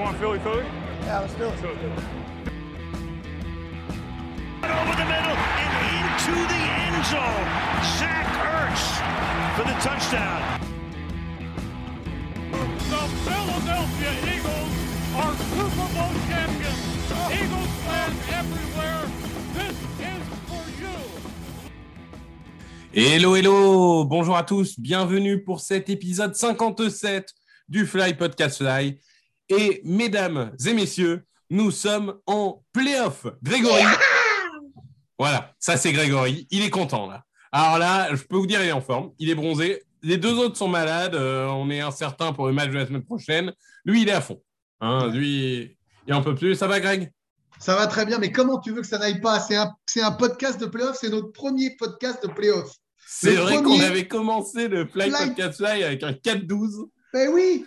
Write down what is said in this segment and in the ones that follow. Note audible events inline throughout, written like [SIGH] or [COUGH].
want Philly Philly? Yeah, let's do it. Over the middle and into the end zone. Zach Ertz for the touchdown. The Philadelphia Eagles are Super Bowl champions. Eagles fans everywhere, this is for you. Hello, hello, bonjour à tous, bienvenue pour cet épisode 57 du Fly Podcast Fly. Et mesdames et messieurs, nous sommes en playoff. Grégory, voilà, ça c'est Grégory, il est content là. Alors là, je peux vous dire, il est en forme, il est bronzé. Les deux autres sont malades, euh, on est incertain pour le match de la semaine prochaine. Lui, il est à fond. Hein, lui, il en peut plus. Ça va, Greg? Ça va très bien, mais comment tu veux que ça n'aille pas? C'est un, podcast de playoff, c'est notre premier podcast de playoff. C'est vrai qu'on avait commencé le Fly Fly- Podcast Fly avec un 4-12. Ben oui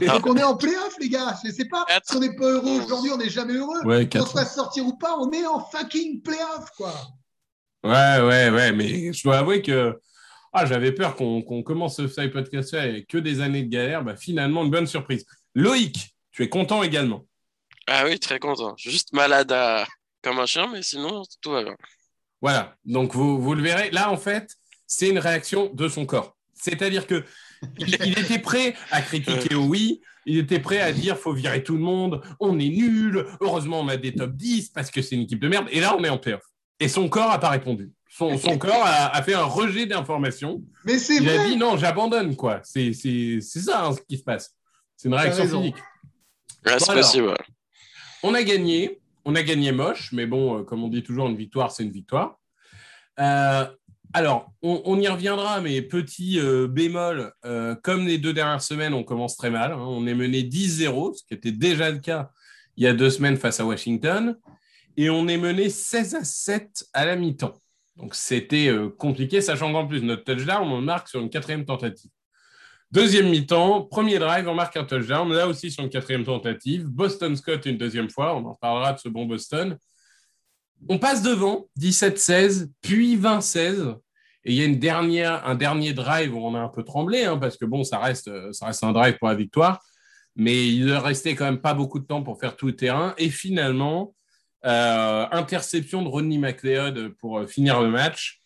Donc on est en playoff, les gars. Je sais pas Quatre. si on n'est pas heureux aujourd'hui, on n'est jamais heureux. Ouais, Qu'on se fasse sortir ou pas, on est en fucking playoff, quoi. Ouais, ouais, ouais, mais je dois avouer que ah, j'avais peur qu'on qu'on commence ce Fly Podcast avec que des années de galère. Bah, finalement, une bonne surprise. Loïc, tu es content également. Ah oui, très content. Je suis juste malade à- comme un chien, mais sinon, tout va bien. Voilà, donc vous, vous le verrez. Là, en fait, c'est une réaction de son corps. C'est-à-dire que il, il était prêt à critiquer oui, il était prêt à dire faut virer tout le monde, on est nul, heureusement on a des top 10 parce que c'est une équipe de merde. Et là, on est en playoff. Et son corps n'a pas répondu. Son, son [LAUGHS] corps a, a fait un rejet d'informations. Mais c'est Il a dit non, j'abandonne, quoi. C'est c'est- c'est ça hein, ce qui se passe. C'est une réaction physique. Ouais, c'est Bon, possible. On a gagné. On a gagné moche, mais bon, euh, comme on dit toujours, une victoire, c'est une victoire. Euh, alors, on, y reviendra, mais petit euh, bémol, euh, comme les deux dernières semaines, on commence très mal. hein. on est mené 10-0, ce qui était déjà le cas il y a deux semaines face à Washington. Et on est mené 16 à 7 à la mi-temps. Donc, c'était euh, compliqué, sachant qu'en plus, notre touchdown, on marque sur une quatrième tentative. Deuxième mi-temps, premier drive, on marque un touchdown, là aussi sur une quatrième tentative. Boston Scott une deuxième fois, on en parlera de ce bon Boston. On passe devant, 17-16, puis 20-16. Et il y a un dernier drive où on a un peu tremblé, hein, parce que bon, ça reste, euh, ça reste un drive pour la victoire. Mais il ne restait quand même pas beaucoup de temps pour faire tout le terrain. Et finalement, euh, interception de Rodney McLeod pour euh, finir le match.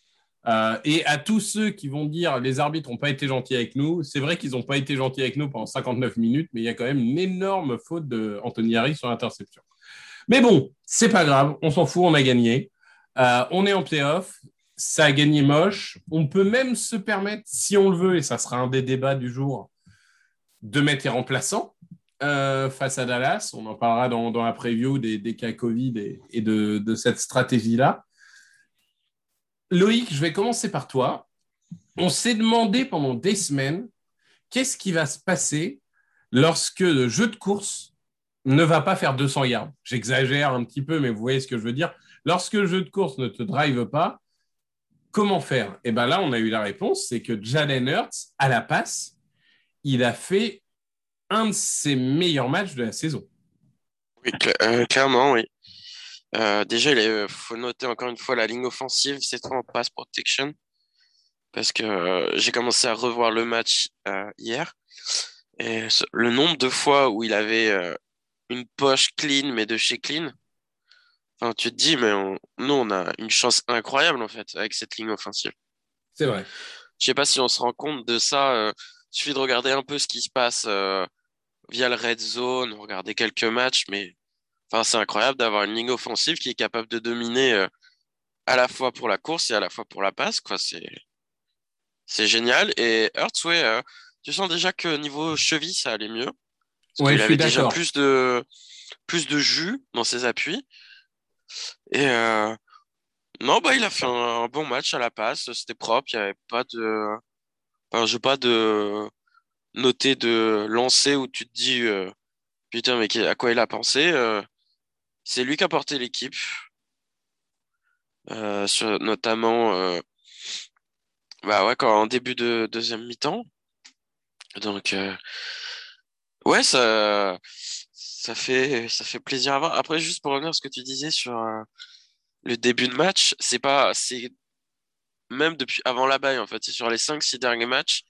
Et à tous ceux qui vont dire les arbitres n'ont pas été gentils avec nous, c'est vrai qu'ils n'ont pas été gentils avec nous pendant 59 minutes, mais il y a quand même une énorme faute de Anthony Harris sur l'interception. Mais bon, c'est pas grave, on s'en fout, on a gagné. Euh, on est en playoff, ça a gagné moche. On peut même se permettre, si on le veut, et ça sera un des débats du jour, de mettre les remplaçants euh, face à Dallas. On en parlera dans, dans la preview des, cas Covid et, et de, de cette stratégie-là. Loïc, je vais commencer par toi. On s'est demandé pendant des semaines qu'est-ce qui va se passer lorsque le jeu de course ne va pas faire 200 yards. J'exagère un petit peu, mais vous voyez ce que je veux dire. Lorsque le jeu de course ne te drive pas, comment faire? Et bien là, on a eu la réponse, c'est que Jalen Hurts, à la passe, il a fait un de ses meilleurs matchs de la saison. Oui, euh, clairement, oui. Euh, déjà, il faut noter encore une fois la ligne offensive, fois en pass protection, parce que euh, j'ai commencé à revoir le match hier, et le nombre de fois où il avait une poche clean, mais de chez clean, enfin, tu te dis, mais on- nous, on a une chance incroyable, en fait, avec cette ligne offensive. C'est vrai. Je sais pas si on se rend compte de ça. euh, il suffit de regarder un peu ce qui se passe euh, via le red zone, regarder quelques matchs, mais enfin, c'est incroyable d'avoir une ligne offensive qui est capable de dominer euh, à la fois pour la course et à la fois pour la passe. Quoi. C'est, c'est génial. Et Hurts, ouais, tu sens déjà que niveau cheville, ça allait mieux? Parce Ouais, suis avait déjà plus de, plus de jus dans ses appuis. Et euh, non, bah, il a fait un, un bon match à la passe. C'était propre. Il n'y avait pas de. Enfin, je pas de noter de lancer où tu te dis euh, putain, mais à quoi il a pensé. euh, c'est lui qui a porté l'équipe. Sur, notamment bah ouais, quand, en début de deuxième mi-temps. Donc, ouais, ça, ça, fait, ça fait plaisir à voir. Après, juste pour revenir à ce que tu disais sur euh, le début de match, c'est pas. c'est Même depuis avant la baille, en fait, c'est sur les 5-6 derniers matchs,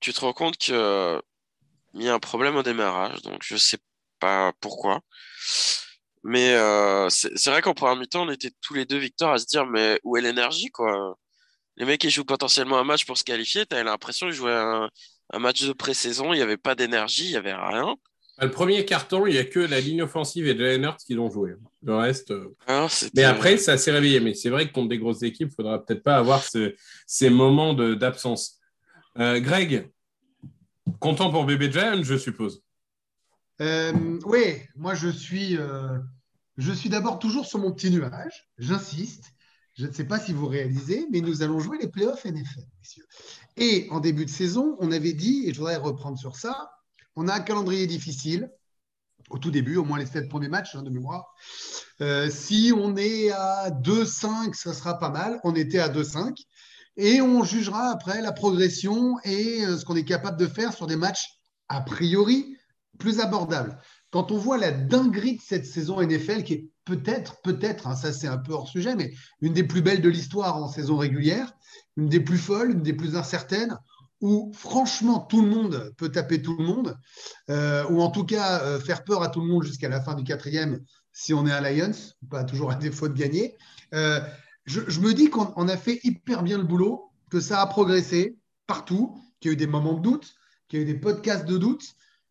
tu te rends compte que il y a un problème au démarrage. Donc, je sais pas pourquoi. Mais euh, c'est vrai qu'en première mi-temps, on était tous les deux, Victor, à se dire, mais où est l'énergie, quoi? Les mecs, ils jouent potentiellement un match pour se qualifier. T'avais l'impression qu'ils jouaient un, un match de pré-saison. Il n'y avait pas d'énergie, il n'y avait rien. Le premier carton, il n'y a que la ligne offensive et Jalen Hurts qui l'ont joué. Le reste. euh, Hein, Mais après, ça s'est réveillé. Mais c'est vrai que contre des grosses équipes, il faudra peut-être pas avoir ce- ces moments de- d'absence. Euh, Greg, content pour Bébé Giant, je suppose. Euh, oui, moi je suis, euh, je suis d'abord toujours sur mon petit nuage. J'insiste. Je ne sais pas si vous réalisez, mais nous allons jouer les playoffs NFL, messieurs. Et en début de saison, on avait dit, et je voudrais reprendre sur ça, on a un calendrier difficile au tout début, au moins les sept premiers matchs hein, de mémoire. Euh, si on est à 2-5, ça sera pas mal. On était à 2-5. Et on jugera après la progression et euh, ce qu'on est capable de faire sur des matchs a priori plus abordables. Quand on voit la dinguerie de cette saison NFL, qui est peut-être, peut-être, hein, ça c'est un peu hors sujet, mais une des plus belles de l'histoire en saison régulière, une des plus folles, une des plus incertaines, où franchement tout le monde peut taper tout le monde, euh, ou en tout cas euh, faire peur à tout le monde jusqu'à la fin du quatrième si on est un Lions, pas toujours à défaut de gagner. Euh, je, me dis qu'on on a fait hyper bien le boulot, que ça a progressé partout, qu'il y a eu des moments de doute, qu'il y a eu des podcasts de doute,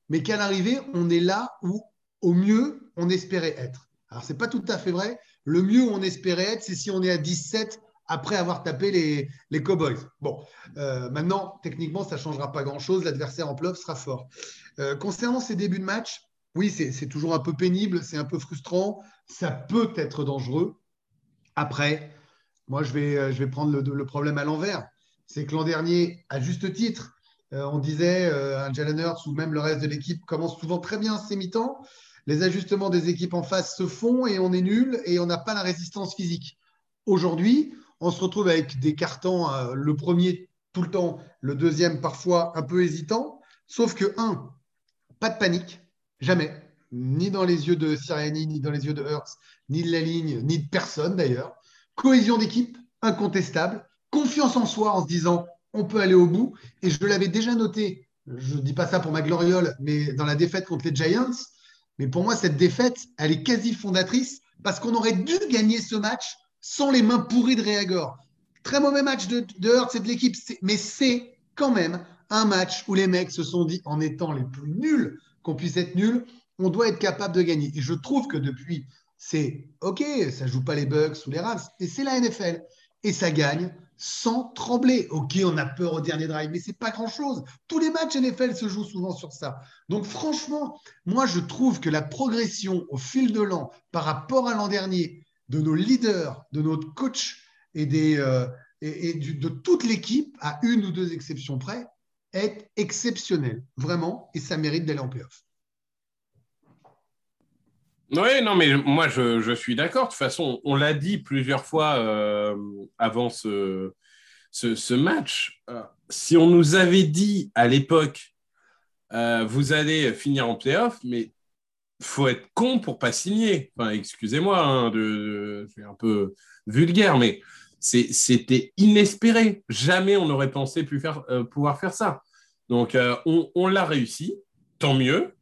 mais qu'à l'arrivée, on est là où, au mieux, on espérait être. Alors, c'est pas tout à fait vrai. Le mieux où on espérait être, c'est si on est à 17 après avoir tapé les, les Cowboys. Bon, euh, maintenant, techniquement, ça ne changera pas grand-chose. L'adversaire en playoff sera fort. Euh, concernant ces débuts de match, oui, c'est toujours un peu pénible, c'est un peu frustrant, ça peut être dangereux. Après, moi, je vais, euh, je vais prendre le, problème à l'envers. C'est que l'an dernier, à juste titre, on disait un Jalen ou même le reste de l'équipe commence souvent très bien ses mi-temps. Les ajustements des équipes en face se font et on est nul et on n'a pas la résistance physique. Aujourd'hui, on se retrouve avec des cartons, euh, le premier tout le temps, le deuxième parfois un peu hésitant. Sauf que, un, pas de panique, jamais, ni dans les yeux de Siriani, ni dans les yeux de Hurts, ni de la ligne, ni de personne d'ailleurs. Cohésion d'équipe, incontestable. Confiance en soi en se disant on peut aller au bout. Et je l'avais déjà noté, je ne dis pas ça pour ma gloriole, mais dans la défaite contre les Giants. Mais pour moi, cette défaite, elle est quasi fondatrice parce qu'on aurait dû gagner ce match sans les mains pourries de Réagor. Très mauvais match de, de et de l'équipe, mais c'est quand même un match où les mecs se sont dit, en étant les plus nuls qu'on puisse être nuls, on doit être capable de gagner. Et je trouve que depuis, c'est OK, ça joue pas les Bucks ou les Rams, mais c'est la NFL. Et ça gagne sans trembler. OK, on a peur au dernier drive, mais c'est pas grand-chose. Tous les matchs NFL se jouent souvent sur ça. Donc franchement, moi je trouve que la progression au fil de l'an par rapport à l'an dernier de nos leaders, de notre coach et, euh, de toute l'équipe, à une ou deux exceptions près, est exceptionnelle, vraiment, et ça mérite d'aller en playoff. Oui, non, mais moi, je, je suis d'accord. De toute façon, on l'a dit plusieurs fois euh, avant ce, ce, match. Euh, si on nous avait dit à l'époque, euh, vous allez finir en playoff, mais faut être con pour pas signer. Enfin, excusez-moi, hein, de, suis un peu vulgaire, mais c'est- c'était inespéré. Jamais on n'aurait pensé pouvoir faire ça. Donc, on, on l'a réussi, tant mieux.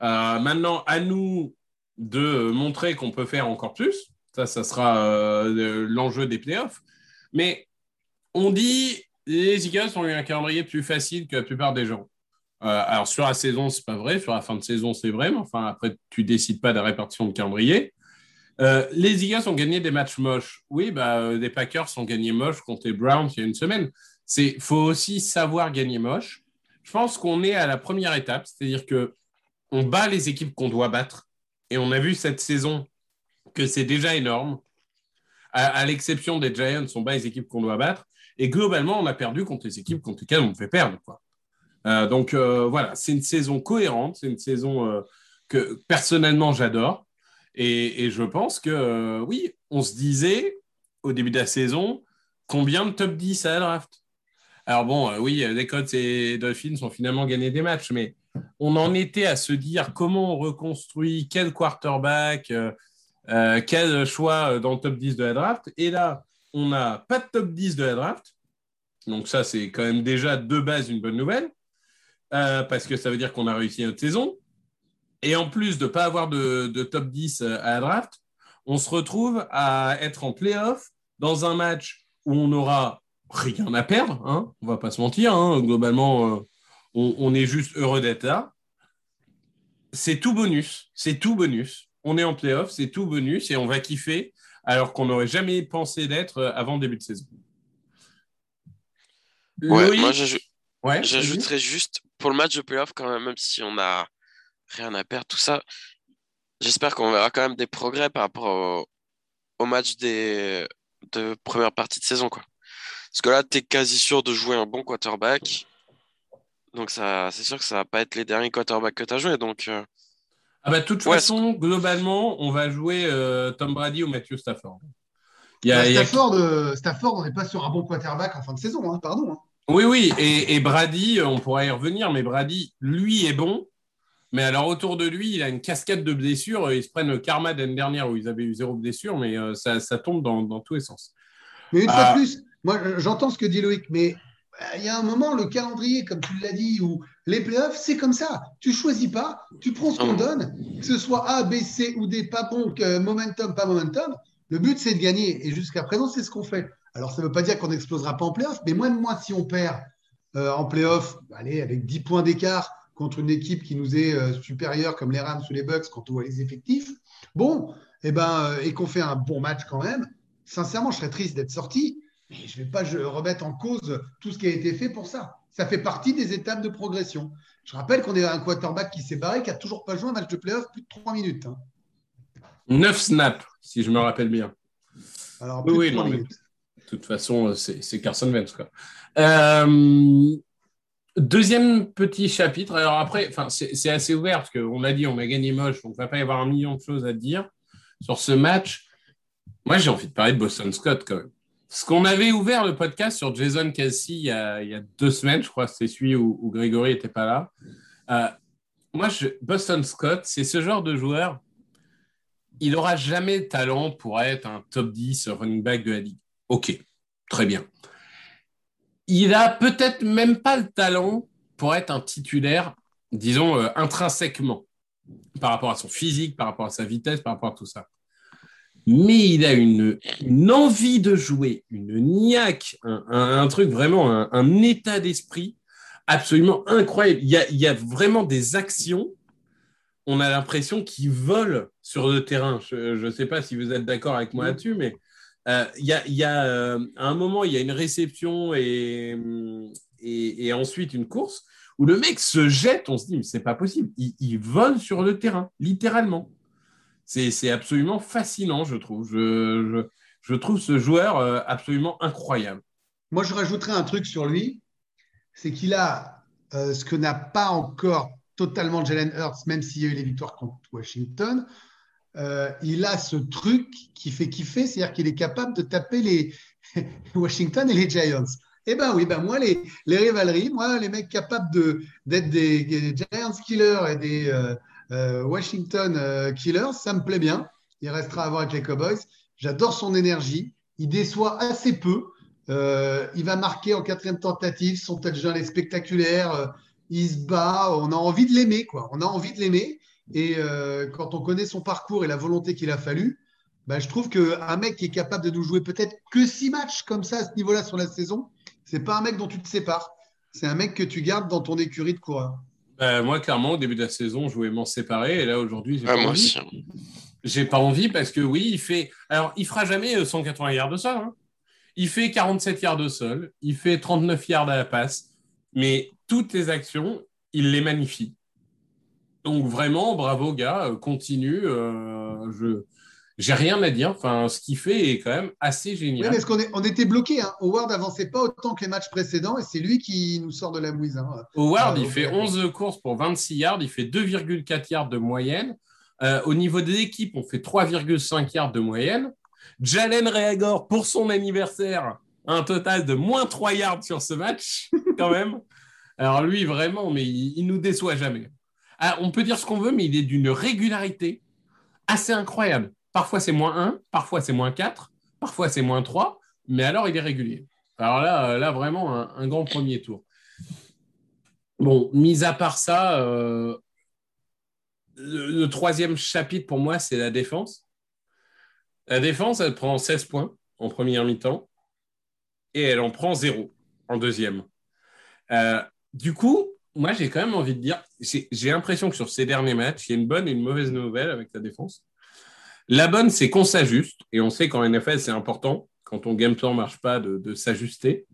Maintenant, à nous de montrer qu'on peut faire encore plus. Ça, ça sera euh, l'enjeu des playoffs. Mais on dit les Eagles ont eu un calendrier plus facile que la plupart des gens. Euh, alors sur la saison, c'est pas vrai. Sur la fin de saison, c'est vrai. Mais enfin, après, tu décides pas de la répartition de calendrier. Euh, les Eagles ont gagné des matchs moches. Oui, bah, euh, les Packers ont gagné moche contre les Browns il y a une semaine. C'est faut aussi savoir gagner moche. Je pense qu'on est à la première étape, c'est-à-dire que on bat les équipes qu'on doit battre. Et on a vu cette saison que c'est déjà énorme. À, l'exception des Giants, on bat les équipes qu'on doit battre. Et globalement, on a perdu contre les équipes contre lesquelles on fait perdre. Quoi. Euh, donc euh, voilà, c'est une saison cohérente. C'est une saison euh, que personnellement j'adore. Et, je pense que oui, on se disait au début de la saison combien de top 10 à la draft? Alors bon, oui, les Colts et Dolphins ont finalement gagné des matchs, mais on en était à se dire comment on reconstruit, quel quarterback, euh, euh, quel choix dans le top 10 de la draft. Et là, on n'a pas de top 10 de la draft. Donc ça, c'est quand même déjà de base une bonne nouvelle, euh, parce que ça veut dire qu'on a réussi notre saison. et en plus de ne pas avoir de, top 10 à la draft, on se retrouve à être en playoff dans un match où on n'aura rien à perdre, hein, on va pas se mentir, hein, globalement, euh, on, on, est juste heureux d'être là. C'est tout bonus, c'est tout bonus. On est en playoff, c'est tout bonus et on va kiffer alors qu'on n'aurait jamais pensé d'être avant le début de saison. Ouais, Loïc, moi j'ajouterais juste pour le match de playoff quand même, même si on n'a rien à perdre, tout ça, j'espère qu'on verra quand même des progrès par rapport au, au match des, de première partie de saison. Quoi. Parce que là, tu es quasi sûr de jouer un bon quarterback. Donc, ça, c'est sûr que ça va pas être les derniers quarterbacks que tu as joué. Donc, euh... ah bah, de toute ouais, façon, globalement, on va jouer euh, Tom Brady ou Matthew Stafford. Il y a, bah, Stafford, il y a... euh, Stafford, on n'est pas sur un bon quarterback en fin de saison, hein, pardon. Hein. Oui, oui, et, et, Brady, on pourra y revenir, mais Brady, lui, est bon. Mais alors, autour de lui, il a une cascade de blessures. Ils se prennent le karma d'année dernière où ils avaient eu zéro blessure, mais euh, ça, ça, tombe dans, dans, tous les sens. Mais une fois de plus, moi, j'entends ce que dit Loïc, mais il y a un moment, le calendrier, comme tu l'as dit, où les playoffs, c'est comme ça. Tu choisis pas, tu prends ce qu'on donne, que ce soit A, B, C ou D, pas bon, que momentum, pas momentum. Le but, c'est de gagner. Et jusqu'à présent, c'est ce qu'on fait. Alors, ça ne veut pas dire qu'on n'explosera pas en playoff, mais moins de moi, si on perd euh, en playoff, allez, avec 10 points d'écart contre une équipe qui nous est euh, supérieure, comme les Rams ou les Bucks, quand on voit les effectifs, bon, eh ben, euh, et qu'on fait un bon match quand même, sincèrement, je serais triste d'être sorti. Mais je ne vais pas je remettre en cause tout ce qui a été fait pour ça. Ça fait partie des étapes de progression. Je rappelle qu'on est un quarterback qui s'est barré, qui n'a toujours pas joué un match de playoff plus de 3 minutes. Hein. 9 snaps, si je me rappelle bien. Alors, oui, de 3 non, minutes. De toute façon, c'est Carson Wentz. Quoi. Euh, deuxième petit chapitre. Alors après, c'est assez ouvert parce qu'on a dit on a gagné moche, donc il ne va pas y avoir un million de choses à dire sur ce match. Moi, j'ai envie de parler de Boston Scott quand même. Ce qu'on avait ouvert le podcast sur Jason Kelsey il y a, deux semaines, je crois que c'est celui où, Grégory n'était pas là. Euh, moi, Boston Scott, c'est ce genre de joueur, il n'aura jamais de talent pour être un top 10 running back de la ligue. OK, très bien. Il a peut-être même pas le talent pour être un titulaire, disons, euh, intrinsèquement, par rapport à son physique, par rapport à sa vitesse, par rapport à tout ça mais il a une, une, envie de jouer, une niaque, un, un, un truc vraiment, un, un état d'esprit absolument incroyable. Il y, a, il y, a, vraiment des actions, on a l'impression qu'il vole sur le terrain. Je ne sais pas si vous êtes d'accord avec moi là-dessus, mais euh, il y a, il y a euh, à un moment, il y a une réception et, et, et, ensuite une course où le mec se jette, on se dit, mais c'est pas possible, il, il vole sur le terrain, littéralement. C'est absolument fascinant, je trouve. Je, trouve ce joueur euh, absolument incroyable. Moi, je rajouterais un truc sur lui, c'est qu'il a euh, ce que n'a pas encore totalement Jalen Hurts, même s'il y a eu les victoires contre Washington. Euh, il a ce truc qui fait kiffer, c'est-à-dire qu'il est capable de taper les [LAUGHS] Washington et les Giants. Eh ben oui, ben moi, les, les moi, les mecs capables d'être des, Giants killers et des, Washington euh, Killers, ça me plaît bien. Il restera à voir avec les Cowboys. J'adore son énergie. Il déçoit assez peu. Euh, il va marquer en quatrième tentative. Son touchdown est spectaculaire. Euh, il se bat. On a envie de l'aimer, quoi. On a envie de l'aimer. Et euh, quand on connaît son parcours et la volonté qu'il a fallu, bah, je trouve qu'un mec qui est capable de nous jouer peut-être que six matchs comme ça à ce niveau-là sur la saison, c'est pas un mec dont tu te sépares. C'est un mec que tu gardes dans ton écurie de coureur. Euh, moi, clairement, au début de la saison, je voulais m'en séparer. Et là, aujourd'hui, j'ai Ah, pas moi envie. aussi. hein. J'ai pas envie parce que oui, il fait. Alors, il fera jamais euh, 180 yards de sol. hein. Il fait 47 yards de sol. Il fait 39 yards à la passe. Mais toutes les actions, il les magnifie. Donc, vraiment, bravo, gars. euh, Continue. euh, je. J'ai rien à dire. Enfin, ce qu'il fait est quand même assez Oui, génial. parce qu'on est- on était bloqué. Hein. Howard n'avançait pas autant que les matchs précédents et c'est lui qui nous sort de la mouise. hein. Howard, Ah, il fait ok. 11 courses pour 26 yards, il fait 2,4 yards de moyenne. Euh, au niveau de l'équipe, on fait 3,5 yards de moyenne. Jalen Reagor, pour son anniversaire, a un total de moins 3 yards sur ce match, [LAUGHS] quand même. Alors lui, vraiment, mais il, il nous déçoit jamais. Ah, on peut dire ce qu'on veut, mais il est d'une régularité assez incroyable. Parfois, c'est moins 1, parfois, c'est moins 4, parfois, c'est moins 3, mais alors, il est régulier. Alors là, euh, là vraiment, un, grand premier tour. Bon, mis à part ça, euh, le, troisième chapitre pour moi, c'est la défense. La défense, elle prend 16 points en première mi-temps et elle en prend zéro en deuxième. Euh, du coup, moi, j'ai quand même envie de dire, j'ai l'impression que sur ces derniers matchs, il y a une bonne et une mauvaise nouvelle avec la défense. La bonne, c'est qu'on s'ajuste, et on sait qu'en NFL, c'est important, quand ton game plan ne marche pas, de, de s'ajuster.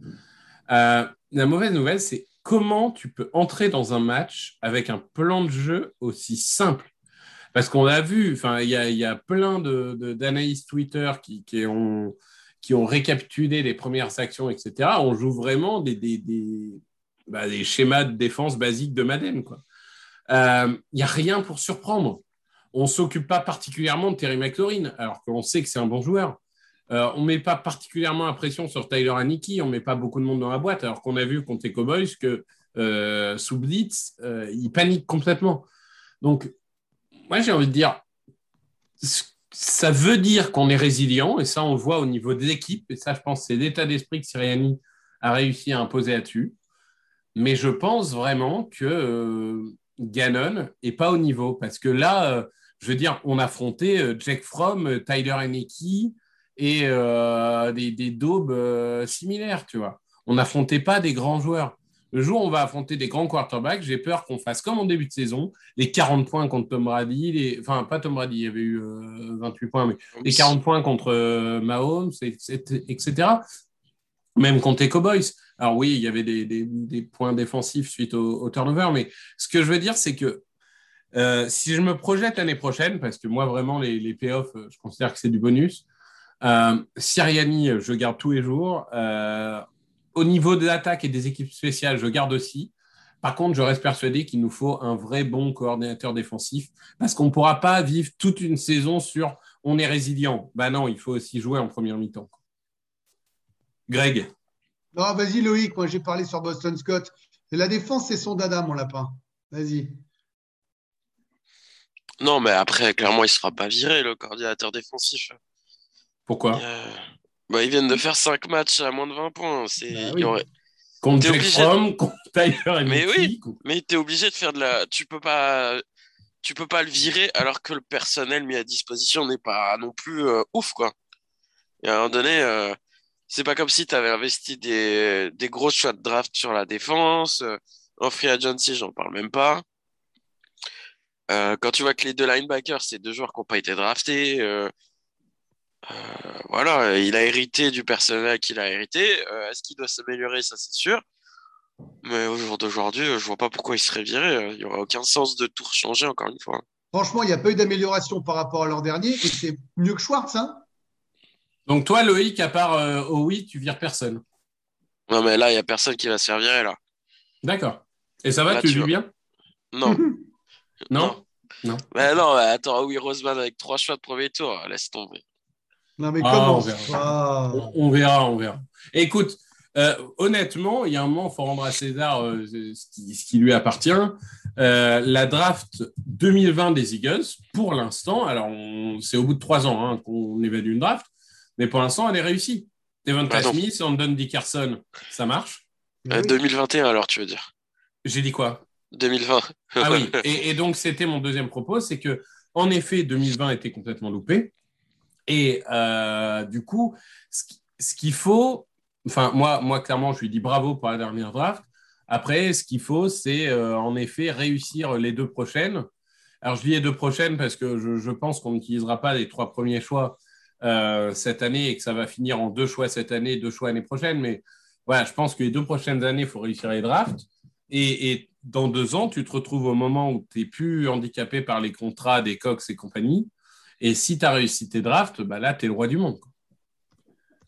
Euh, la mauvaise nouvelle, c'est comment tu peux entrer dans un match avec un plan de jeu aussi simple. Parce qu'on l'a vu, il y a, plein de- de- d'analystes Twitter qui, ont, qui ont récapitulé les premières actions, etc. On joue vraiment des, des, bah, des schémas de défense basiques de Madden. Euh, Il n'y a rien pour surprendre. On ne s'occupe pas particulièrement de Terry McLaurin, alors qu'on sait que c'est un bon joueur. Euh, on ne met pas particulièrement la pression sur Tyler Aniki, on ne met pas beaucoup de monde dans la boîte, alors qu'on a vu contre les Cowboys que euh, sous Blitz, euh, il panique complètement. Donc, moi, j'ai envie de dire, ça veut dire qu'on est résilient, et ça, on le voit au niveau de l'équipe, et ça, je pense, c'est l'état d'esprit que Siriani a réussi à imposer là-dessus. Mais je pense vraiment que Gannon est pas au niveau, parce que là, je veux dire, on affrontait euh, Jack Fromm, euh, Tyler Heineke et euh, des, des daubes euh, similaires, tu vois. On n'affrontait pas des grands joueurs. Le jour où on va affronter des grands quarterbacks, j'ai peur qu'on fasse comme en début de saison, les 40 points contre Tom Brady, les... enfin pas Tom Brady, il y avait eu euh, 28 points, mais les 40 points contre Mahomes, etc., etc. Même contre les Cowboys. Alors oui, il y avait des, des- des points défensifs suite au, au turnover, mais ce que je veux dire, c'est que euh, si je me projette l'année prochaine, parce que moi vraiment les, les playoffs, euh, je considère que c'est du bonus, euh, Siriani, je garde tous les jours. Au niveau de l'attaque et des équipes spéciales, je garde aussi. Par contre, je reste persuadé qu'il nous faut un vrai bon coordinateur défensif parce qu'on ne pourra pas vivre toute une saison sur on est résilient. Ben non, il faut aussi jouer en première mi-temps. Greg, vas-y Loïc, moi j'ai parlé sur Boston Scott. La défense, c'est son dada, mon lapin. Vas-y. Non, mais après, clairement, il sera pas viré, le coordinateur défensif. pourquoi Euh, bah, ils viennent de faire 5 matchs à moins de 20 points. C'est... Bah oui. aurait- Contre Fromm, [LAUGHS] contre Tyler Mais Heineke, oui. Mais tu es obligé de faire de la. Tu peux pas. Tu peux pas le virer alors que le personnel mis à disposition n'est pas non plus euh, ouf, quoi. Et à un moment donné, euh, c'est pas comme si tu avais investi des, des gros choix de draft sur la défense. euh, en free agency, j'en parle même pas. Euh, quand tu vois que les deux linebackers, c'est deux joueurs qui n'ont pas été draftés, euh, euh, voilà, il a hérité du personnel qu'il a hérité. Euh, Est-ce qu'il doit s'améliorer? Ça, c'est sûr. Mais au jour d'aujourd'hui, je vois pas pourquoi il serait viré. Il n'y aurait aucun sens de tout changer, encore une fois. Franchement, il n'y a pas eu d'amélioration par rapport à l'an dernier et c'est mieux que Schwartz. Hein Donc toi, Loïc, à part euh, oui, tu vires personne. Non, mais là, il n'y a personne qui va se faire virer, là. D'accord. Et ça va, Là, tu tu vis bien? Non. [LAUGHS] Non, Mais non, mais attends, oui, Roseman avec trois choix de premier tour, laisse tomber. Non, mais Ah, comment on verra. Ah. On, verra, on verra. Écoute, euh, honnêtement, il y a un moment, il faut rendre à César euh, ce, qui, ce qui lui appartient. Euh, la draft 2020 des Eagles, pour l'instant, alors c'est au bout de trois ans hein, qu'on évalue une draft, mais pour l'instant, elle est réussie. Devonta Pardon. Smith, Landon Dickerson, ça marche. Mais Euh, oui. 2021, alors, tu veux dire J'ai dit quoi? 2020. Ah oui, [LAUGHS] et, et donc c'était mon deuxième propos, c'est que en effet, 2020 était complètement loupé. Et euh, du coup, ce qui- ce qu'il faut, enfin moi, moi clairement, je lui dis bravo pour la dernière draft. Après, ce qu'il faut, c'est euh, en effet réussir les deux prochaines. Alors je dis les deux prochaines parce que je, je pense qu'on n'utilisera pas les trois premiers choix euh, cette année et que ça va finir en deux choix cette année, deux choix l'année prochaine. Mais voilà, je pense que les deux prochaines années, il faut réussir les drafts. Et, et dans deux ans, tu te retrouves au moment où tu n'es plus handicapé par les contrats des Cox et compagnie. Et si tu as réussi tes drafts, bah là, tu es le roi du monde. quoi.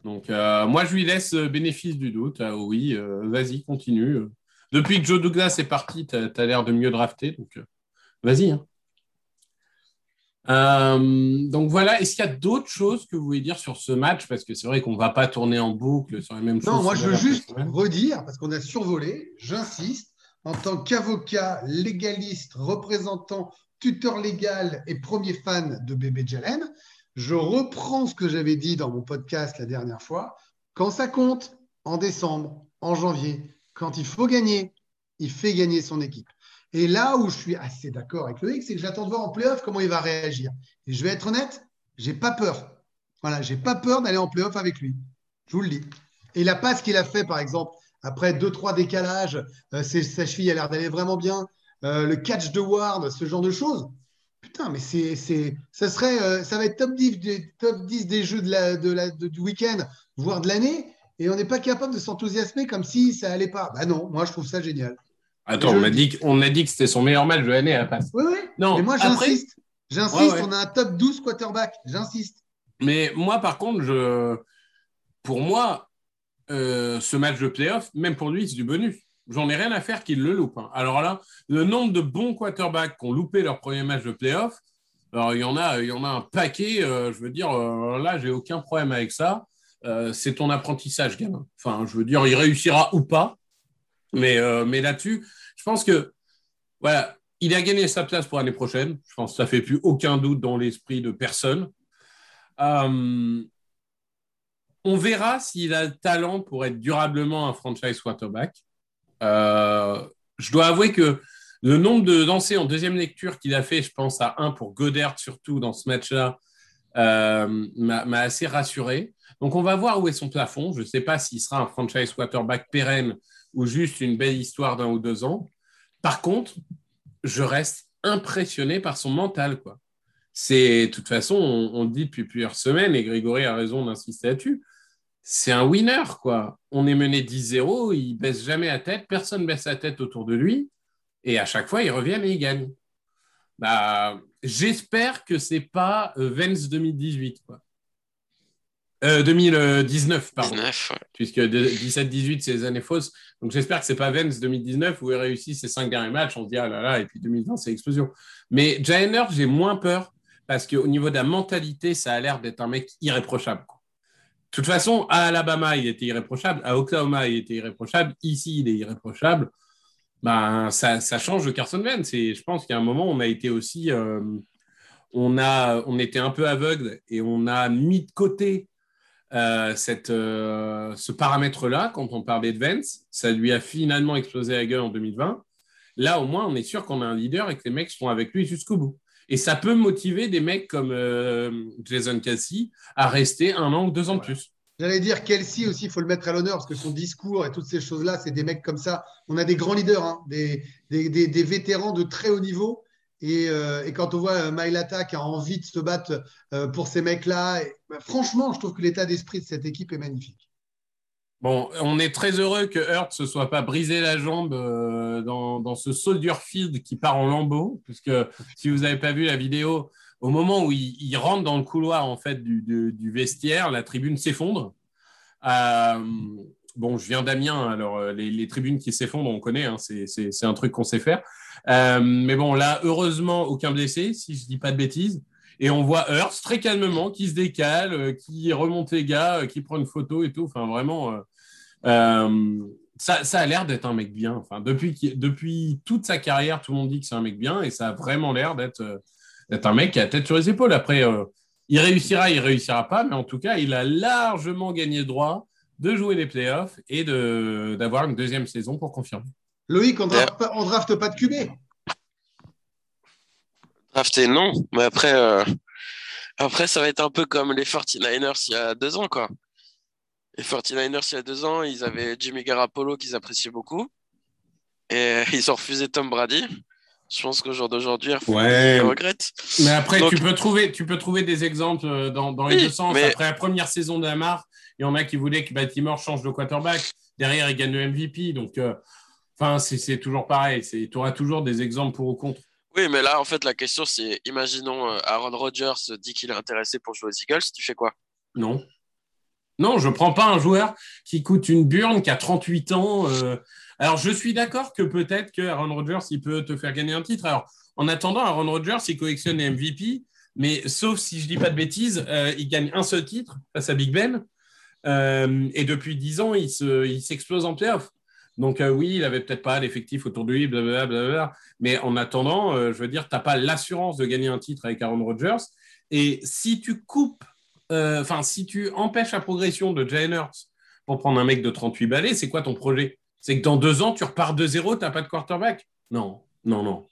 Donc, euh, moi, je lui laisse euh, bénéfice du doute. Ah oui, euh, vas-y, continue. Depuis que Joe Douglas est parti, tu as, l'air de mieux drafter. Donc, euh, vas-y. hein. Donc voilà, est-ce qu'il y a d'autres choses que vous voulez dire sur ce match? Parce que c'est vrai qu'on ne va pas tourner en boucle sur les mêmes choses. Non, moi je veux juste redire, parce qu'on a survolé, j'insiste, en tant qu'avocat légaliste, représentant, tuteur légal et premier fan de bébé Jalen, je reprends ce que j'avais dit dans mon podcast la dernière fois. Quand ça compte, en décembre, en janvier, quand il faut gagner, il fait gagner son équipe. Et là où je suis assez d'accord avec Loïc, c'est que j'attends de voir en playoff comment il va réagir. Et je vais être honnête, j'ai pas peur. Voilà, j'ai pas peur d'aller en playoff avec lui. Je vous le dis. Et la passe qu'il a fait, par exemple, après deux, trois décalages, euh, sa cheville a l'air d'aller vraiment bien. Euh, le catch de Ward, ce genre de choses. Putain, mais c'est, c'est, ça serait, euh, ça va être top 10 des, top 10 des jeux de la, de la, de- du week-end, voire de l'année. Et on n'est pas capable de s'enthousiasmer comme si ça allait pas. Bah non, moi je trouve ça génial. Attends, Je- on a dit, que- on a dit que c'était son meilleur match de l'année à la passe. Oui, oui. Non, Mais moi après- j'insiste. J'insiste, Ouais, ouais. on a un top 12 quarterback. J'insiste. Mais moi, par contre, je... pour moi, euh, ce match de playoff, même pour lui, c'est du bonus. J'en ai rien à faire qu'il le loupe. hein. Alors là, le nombre de bons quarterbacks qui ont loupé leur premier match de playoff, alors il y en a, il y en a un paquet. euh, je veux dire, euh, là, j'ai aucun problème avec ça. Euh, c'est ton apprentissage, gamin. Enfin, je veux dire, il réussira ou pas. Mais, mais là-dessus, je pense que voilà, il a gagné sa place pour l'année prochaine. Je pense que ça fait plus aucun doute dans l'esprit de personne. Euh, on verra s'il a le talent pour être durablement un franchise quarterback. Euh, je dois avouer que le nombre de lancers en deuxième lecture qu'il a fait, je pense à un pour Godert surtout dans ce match-là, euh, m'a assez rassuré. Donc on va voir où est son plafond. Je ne sais pas s'il sera un franchise quarterback pérenne ou juste une belle histoire d'un ou deux ans. Par contre, je reste impressionné par son mental. C'est, de toute façon, on, on dit depuis plusieurs semaines, et Grégory a raison d'insister là-dessus, c'est un winner. quoi. On est mené 10-0, il baisse jamais la tête, personne baisse la tête autour de lui, et à chaque fois, il revient et il gagne. Bah, j'espère que c'est pas euh, Vence 2018. Quoi. Euh, 2019, pardon 19, ouais. puisque de- 17-18, c'est les années fausses. Donc j'espère que c'est pas Vence 2019 où il réussit ses cinq derniers matchs, on se dit ah là là, et puis 2020, c'est explosion. Mais Hurts, j'ai moins peur parce qu'au niveau de la mentalité, ça a l'air d'être un mec irréprochable. quoi. De toute façon, à Alabama, il était irréprochable, à Oklahoma, il était irréprochable, ici, il est irréprochable. Ben, ça, change de Carson Wentz. Et je pense qu'à un moment, on a été aussi. euh, on, a, on était un peu aveugle et on a mis de côté euh, euh, ce paramètre-là, quand on parlait de Vance, ça lui a finalement explosé la gueule en 2020. Là, au moins, on est sûr qu'on a un leader et que les mecs seront avec lui jusqu'au bout. Et ça peut motiver des mecs comme euh, Jason Casey à rester un an ou deux ans de plus. J'allais dire Kelsey aussi, il faut le mettre à l'honneur parce que son discours et toutes ces choses-là, c'est des mecs comme ça. On a des grands leaders, hein, des, des, des, des vétérans de très haut niveau. Et, euh, et quand on voit euh, Mailata qui a envie de se battre euh, pour ces mecs-là, bah, franchement, je trouve que l'état d'esprit de cette équipe est magnifique. Bon, on est très heureux que Hurt se soit pas brisé la jambe euh, dans, ce Soldier Field qui part en lambeaux, puisque si vous n'avez pas vu la vidéo, au moment où il, rentre dans le couloir en fait du, vestiaire, la tribune s'effondre. Euh, bon, je viens d'Amiens, alors euh, les, tribunes qui s'effondrent, on connaît, hein, c'est- un truc qu'on sait faire. Mais bon, là, heureusement, aucun blessé, si je dis pas de bêtises. Et on voit Hurst très calmement qui se décale, euh, qui remonte les gars, euh, qui prend une photo et tout. Enfin, vraiment, euh, euh, ça, ça a l'air d'être un mec bien. Enfin, depuis, depuis toute sa carrière, tout le monde dit que c'est un mec bien et ça a vraiment l'air d'être euh, d'être un mec qui a la tête sur les épaules. Après, euh, il réussira, il réussira pas, mais en tout cas, il a largement gagné le droit de jouer les playoffs et de- d'avoir une deuxième saison pour confirmer. Loïc, on draft pas, on draft pas de QB. Drafté, non. Mais après, euh, après, ça va être un peu comme les 49ers il y a deux ans, quoi. Les 49ers il y a deux ans, ils avaient Jimmy Garoppolo qu'ils appréciaient beaucoup. Et [LAUGHS] ils ont refusé Tom Brady. Je pense qu'au jour d'aujourd'hui, ils Ouais. ils regrettent. Mais après, Donc- tu, peux trouver, tu peux trouver des exemples euh, dans, dans les Oui, deux sens. mais- Après la première saison de Lamar, il y en a qui voulaient que Baltimore change de quarterback. Derrière, il gagne le MVP. Donc, euh, enfin, c'est toujours pareil. Tu auras toujours des exemples pour ou contre. Oui, mais là, en fait, la question, c'est imaginons euh, Aaron Rodgers dit qu'il est intéressé pour jouer aux Eagles, tu fais quoi? Non. Non, je ne prends pas un joueur qui coûte une burne, qui a 38 ans. euh. Alors, je suis d'accord que peut-être que Aaron Rodgers, il peut te faire gagner un titre. Alors, en attendant, Aaron Rodgers, il collectionne les MVP, mais sauf si je dis pas de bêtises, euh, il gagne un seul titre face à Big Ben. Et depuis 10 ans, il se- il s'explose en playoff. Donc, euh, oui, il avait peut-être pas l'effectif autour de lui, blablabla. Mais en attendant, euh, je veux dire, tu n'as pas l'assurance de gagner un titre avec Aaron Rodgers. Et si tu coupes euh, enfin, si tu empêches la progression de Jalen Hurts pour prendre un mec de 38 balais, c'est quoi ton projet? C'est que dans deux ans, tu repars de zéro, tu n'as pas de quarterback? Non. Non, non.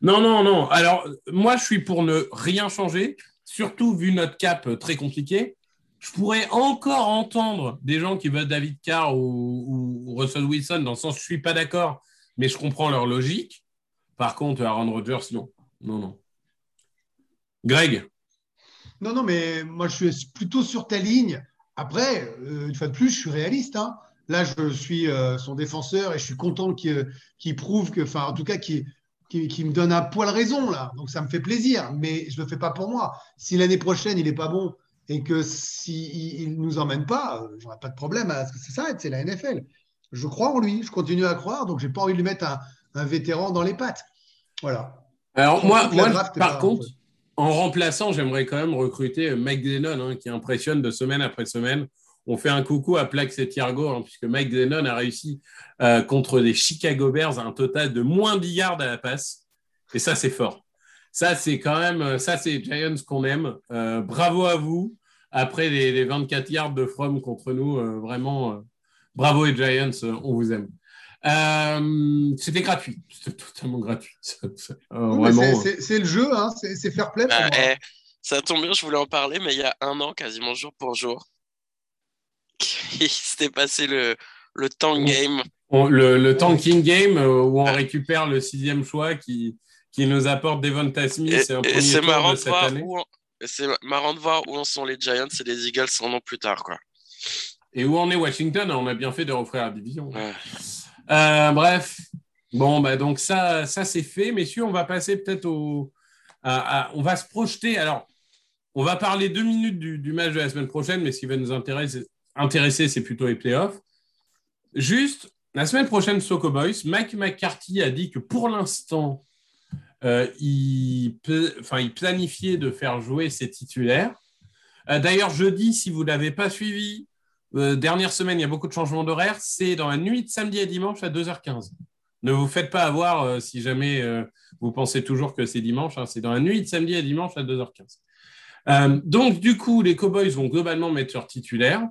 Non, non, non. Alors, moi, je suis pour ne rien changer, surtout vu notre cap très compliqué. Je pourrais encore entendre des gens qui veulent David Carr ou, Russell Wilson, dans le sens je ne suis pas d'accord, mais je comprends leur logique. Par contre, Aaron Rodgers, non. Non, non. Greg? Non, non, mais moi, je suis plutôt sur ta ligne. Après, euh, une fois de plus, je suis réaliste. hein. Là, je suis euh, son défenseur et je suis content qu'il qu'il prouve que, enfin, en tout cas, qu'il me donne un poil raison, là. Donc, ça me fait plaisir. Mais je ne le fais pas pour moi. Si l'année prochaine, il n'est pas bon et que s'il ne nous emmène pas, euh, j'aurai pas de problème à ce que ça s'arrête. C'est la NFL. Je crois en lui. Je continue à croire. Donc, j'ai pas envie de lui mettre un, un vétéran dans les pattes. Voilà. Alors, moi, draft par contre, en remplaçant, j'aimerais quand même recruter Mike Glennon, hein, qui impressionne de semaine après semaine. On fait un coucou à Plax et Thiergo, hein, puisque Mike Glennon a réussi euh, contre les Chicago Bears un total de moins 10 yards à la passe. Et ça, c'est fort. Ça, c'est quand même, euh, ça, c'est Giants qu'on aime. Euh, bravo à vous. Après les, les 24 yards de From contre nous, euh, vraiment, euh, bravo les Giants, euh, on vous aime. Euh, C'était gratuit. C'était totalement gratuit. C'est- euh, le jeu. Hein. C'est fair play pour Bah, moi. eh, ça tombe bien, je voulais en parler, mais il y a un an, quasiment jour pour jour, [LAUGHS] il s'était passé le, le tank game. On- le, le tanking game où on récupère le sixième choix qui, qui nous apporte Devonta Smith un premier c'est tour marrant de cette voir année. où en- c'est marrant de voir où en sont les Giants et les Eagles un an plus tard, quoi. Et où en est Washington? On a bien fait de refaire la division. Ouais. Euh, bref, bon, bah, donc ça, ça c'est fait. Messieurs, on va passer peut-être au. à- à- on va se projeter. Alors, on va parler deux minutes du, du match de la semaine prochaine, mais ce qui va nous intéresser, intéresser c'est plutôt les playoffs. Juste, la semaine prochaine, Soco Boys, Mike McCarthy a dit que pour l'instant, euh, il, planifiait de faire jouer ses titulaires. Euh, D'ailleurs, jeudi, si vous ne l'avez pas suivi, euh, dernière semaine, il y a beaucoup de changements d'horaire. C'est dans la nuit de samedi à dimanche à 2h15. Ne vous faites pas avoir si jamais vous pensez toujours que c'est dimanche. hein. c'est dans la nuit de samedi à dimanche à 2h15. Euh, donc, du coup, les Cowboys vont globalement mettre leur titulaire.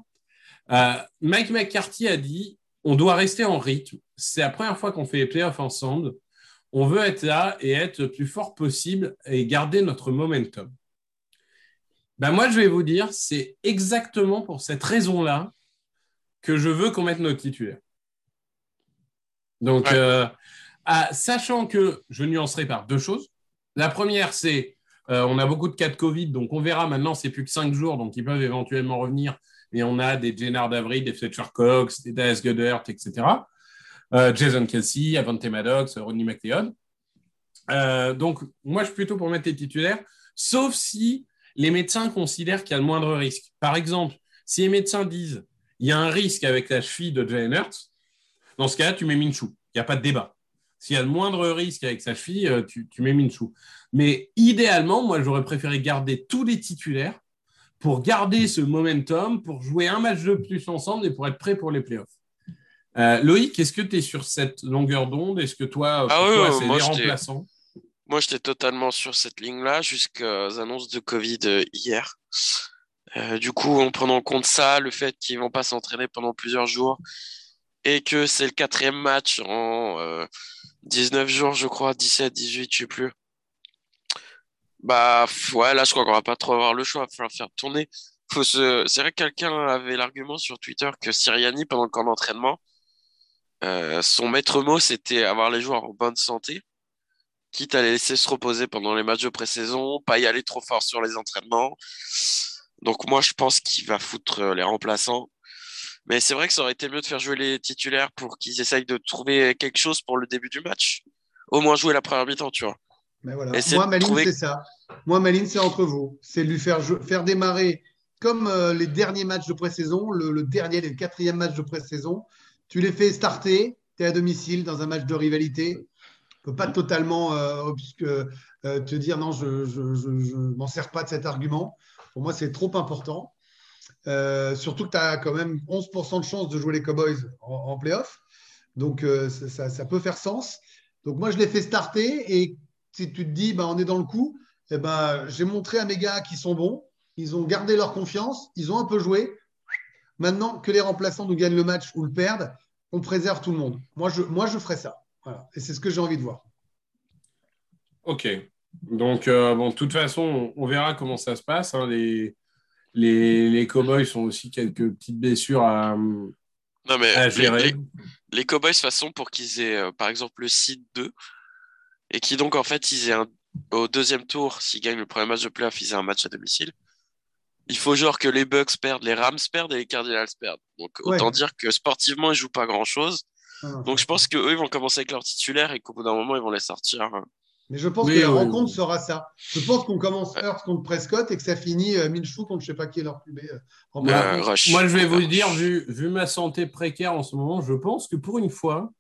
Mike McCarthy a dit on doit rester en rythme. C'est la première fois qu'on fait les playoffs ensemble. On veut être là et être le plus fort possible et garder notre momentum. Ben moi, je vais vous dire, c'est exactement pour cette raison-là que je veux qu'on mette nos titulaires. Donc, Ouais. euh, à- sachant que je nuancerai par deux choses. La première, c'est euh, on a beaucoup de cas de Covid, donc on verra maintenant, c'est plus que cinq jours, donc ils peuvent éventuellement revenir. Et on a des Jennard Davry, des Fletcher Cox, des Dallas Goddard, etc. Euh, Jason Kelsey, Avante Maddox, Rodney McLeod. Euh, donc, moi, je suis plutôt pour mettre les titulaires, sauf si les médecins considèrent qu'il y a le moindre risque. Par exemple, si les médecins disent il y a un risque avec la cheville de Jalen Hurts, dans ce cas-là, tu mets Minshew. Il n'y a pas de débat. S'il y a le moindre risque avec sa cheville, euh, tu, tu mets Minshew. Mais idéalement, moi, j'aurais préféré garder tous les titulaires pour garder ce momentum, pour jouer un match de plus ensemble et pour être prêt pour les playoffs. Euh, Loïc, est-ce que tu es sur cette longueur d'onde? Est-ce que toi, Ah oui, toi, moi, les j'étais- remplaçants? Moi, j'étais totalement sur cette ligne-là jusqu'aux annonces de Covid euh, hier. Euh, du coup, en prenant en compte ça, le fait qu'ils vont pas s'entraîner pendant plusieurs jours et que c'est le quatrième match en euh, 19 jours, je crois, 17, 18, je sais plus. Bah, ouais, là, je crois qu'on va pas trop avoir le choix. Il va falloir faire tourner. Faut se... C'est vrai que quelqu'un avait l'argument sur Twitter que Siriani, pendant le camp d'entraînement, euh, son maître mot, c'était avoir les joueurs en bonne santé quitte à les laisser se reposer pendant les matchs de pré-saison, pas y aller trop fort sur les entraînements. Donc moi, je pense qu'il va foutre euh, les remplaçants. Mais c'est vrai que ça aurait été mieux de faire jouer les titulaires pour qu'ils essayent de trouver quelque chose pour le début du match. Au moins jouer la première mi-temps, tu vois. Mais voilà. Essaie Moi, de ma ligne, trouver- c'est ça. Moi, ma ligne, c'est entre vous. C'est lui faire démarrer comme euh, les derniers matchs de pré-saison, le, le dernier, le quatrième match de pré-saison. Tu les fais starter, tu es à domicile dans un match de rivalité. Tu ne peux pas totalement euh, euh, te dire non, je ne m'en sers pas de cet argument. Pour moi, c'est trop important. Euh, surtout que tu as quand même 11% de chance de jouer les Cowboys en, en playoff. Donc, ça, peut faire sens. Donc, moi, je les fais starter et si tu te dis, bah, on est dans le coup, eh ben, j'ai montré à mes gars qui sont bons. Ils ont gardé leur confiance. Ils ont un peu joué. Maintenant que les remplaçants nous gagnent le match ou le perdent, on préserve tout le monde. Moi, je, moi, je ferai ça. Voilà. Et c'est ce que j'ai envie de voir. Ok. Donc, euh, bon, de toute façon, on, on verra comment ça se passe. hein. Les, les, les Cowboys ont aussi quelques petites blessures à, Non, mais à les, gérer. les- les Cowboys, de toute façon, pour qu'ils aient, euh, par exemple, le seed 2, et qui donc, en fait, ils aient un, au deuxième tour, s'ils gagnent le premier match de playoff, ils aient un match à domicile. Il faut genre que les Bucks perdent, les Rams perdent et les Cardinals perdent. Donc, Ouais. autant dire que sportivement, ils jouent pas grand-chose. Ah, Donc, je pense qu'eux, ils vont commencer avec leurs titulaires et qu'au bout d'un moment, ils vont les sortir. Mais je pense Oui, que la rencontre sera ça. Je pense qu'on commence Hurts contre Prescott et que ça finit euh, Minshew contre je sais pas qui est leur QB. euh. Euh. Moi, je vais vous dire, vu, vu ma santé précaire en ce moment, je pense que pour une fois,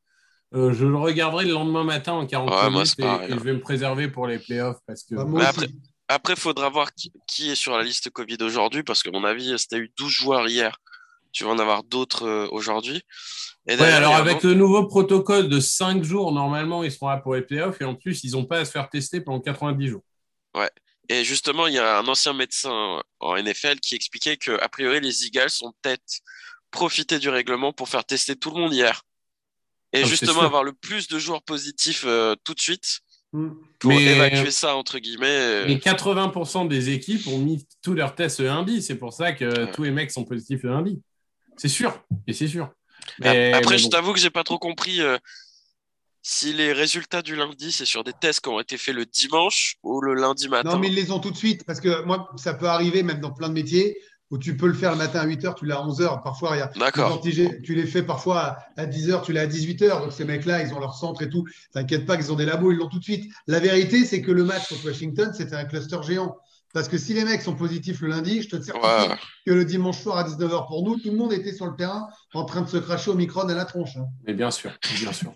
euh, je le regarderai le lendemain matin en 40 Ouais, moi, minutes c'est et, pareil, et je vais me préserver pour les playoffs parce que. Bah, moi après- Après, il faudra voir qui, qui est sur la liste Covid aujourd'hui, parce qu'à mon avis, si tu as eu 12 joueurs hier, tu vas en avoir d'autres euh, aujourd'hui. Ouais, alors avec donc- le nouveau protocole de 5 jours, normalement, ils seront là pour les playoffs et en plus, ils n'ont pas à se faire tester pendant 90 jours. Et justement, il y a un ancien médecin en NFL qui expliquait que, a priori, les Eagles ont peut-être profité du règlement pour faire tester tout le monde hier. Et Ah, justement, avoir le plus de joueurs positifs euh, tout de suite. Pour Mais- évacuer ça, entre guillemets. euh, Mais 80% des équipes ont mis tous leurs tests le lundi. C'est pour ça que Ouais. tous les mecs sont positifs le lundi. C'est sûr. Et c'est sûr. Mais ap- Mais- Après, je t'avoue que j'ai pas trop compris euh, si les résultats du lundi, c'est sur des tests qui ont été faits le dimanche ou le lundi matin. Non, mais ils les ont tout de suite parce que moi, ça peut arriver même dans plein de métiers où tu peux le faire le matin à 8h, tu l'as à 11h. Parfois, il y a D'accord. tu les fais parfois à- à 10h, tu l'as à 18h. Donc, ces mecs-là, ils ont leur centre et tout. T'inquiète pas qu'ils ont des labos, ils l'ont tout de suite. La vérité, c'est que le match contre Washington, c'était un cluster géant. Parce que si les mecs sont positifs le lundi, je te certifie Ouais. que le dimanche soir à 19h pour nous, tout le monde était sur le terrain en train de se cracher au micron à la tronche. hein. Mais bien sûr, bien sûr.